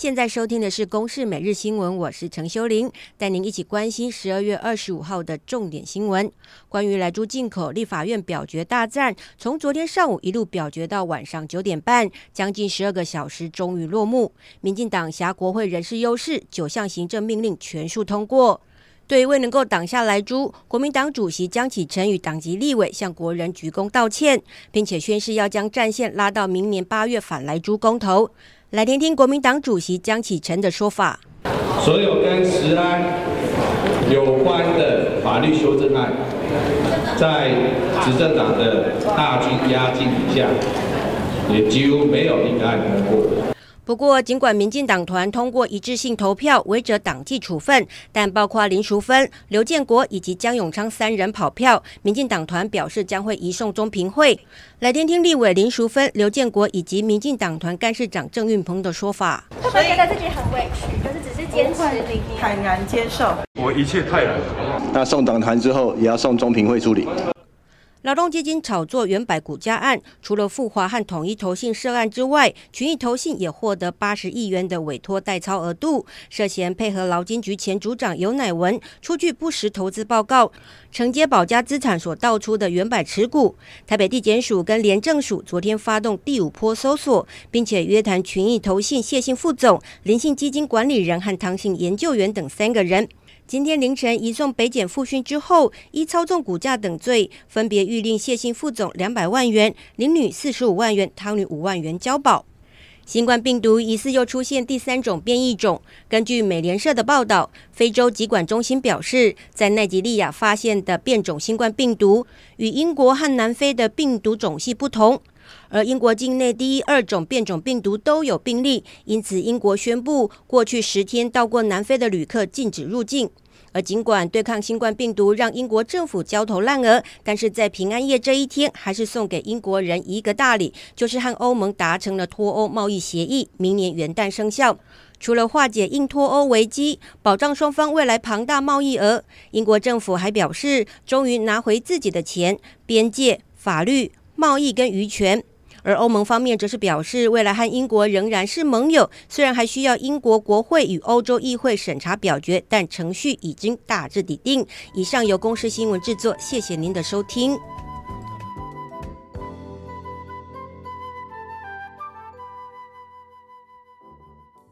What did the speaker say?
现在收听的是《公视每日新闻》，我是陈修玲，带您一起关心十二月二十五号的重点新闻。关于莱猪进口，立法院表决大战，从昨天上午一路表决到晚上九点半，将近十二个小时，终于落幕。民进党挟国会人事优势，九项行政命令全数通过。对于未能够挡下莱猪，国民党主席江启臣与党籍立委向国人鞠躬道歉，并且宣誓要将战线拉到明年八月反莱猪公投。来听听国民党主席江启臣的说法。所有跟食安有关的法律修正案，在执政党的大军压境底下，也几乎没有一个案通过。不过，尽管民进党团通过一致性投票，违者党纪处分，但包括林淑芬、刘建国以及江永昌三人跑票，民进党团表示将会移送中评会。来听听立委林淑芬、刘建国以及民进党团干事长郑运鹏的说法。会不会觉得自己很委屈，可是只是坚持理念，坦然接受。我一切泰然。那送党团之后，也要送中评会处理。劳动基金炒作原百股价案，除了富华和统一投信涉案之外，群益投信也获得八十亿元的委托代操额度，涉嫌配合劳金局前组长尤乃文出具不实投资报告，承接保家资产所盗出的原百持股。台北地检署跟廉政署昨天发动第五波搜索，并且约谈群益投信谢姓副总、林姓基金管理人和汤姓研究员等三个人。今天凌晨移送北检复讯之后，依操纵股价等罪，分别预令谢姓副总两百万元、林女四十五万元、汤女五万元交保。新冠病毒疑似又出现第三种变异种。根据美联社的报道，非洲疾管中心表示，在奈及利亚发现的变种新冠病毒与英国和南非的病毒种系不同。而英国境内第一、二种变种病毒都有病例，因此英国宣布过去十天到过南非的旅客禁止入境。而尽管对抗新冠病毒让英国政府焦头烂额，但是在平安夜这一天，还是送给英国人一个大礼，就是和欧盟达成了脱欧贸易协议，明年元旦生效。除了化解硬脱欧危机，保障双方未来庞大贸易额，英国政府还表示，终于拿回自己的钱、边界、法律、贸易跟渔权。而欧盟方面则是表示，未来和英国仍然是盟友，虽然还需要英国国会与欧洲议会审查表决，但程序已经大致底定。以上由公司新闻制作，谢谢您的收听。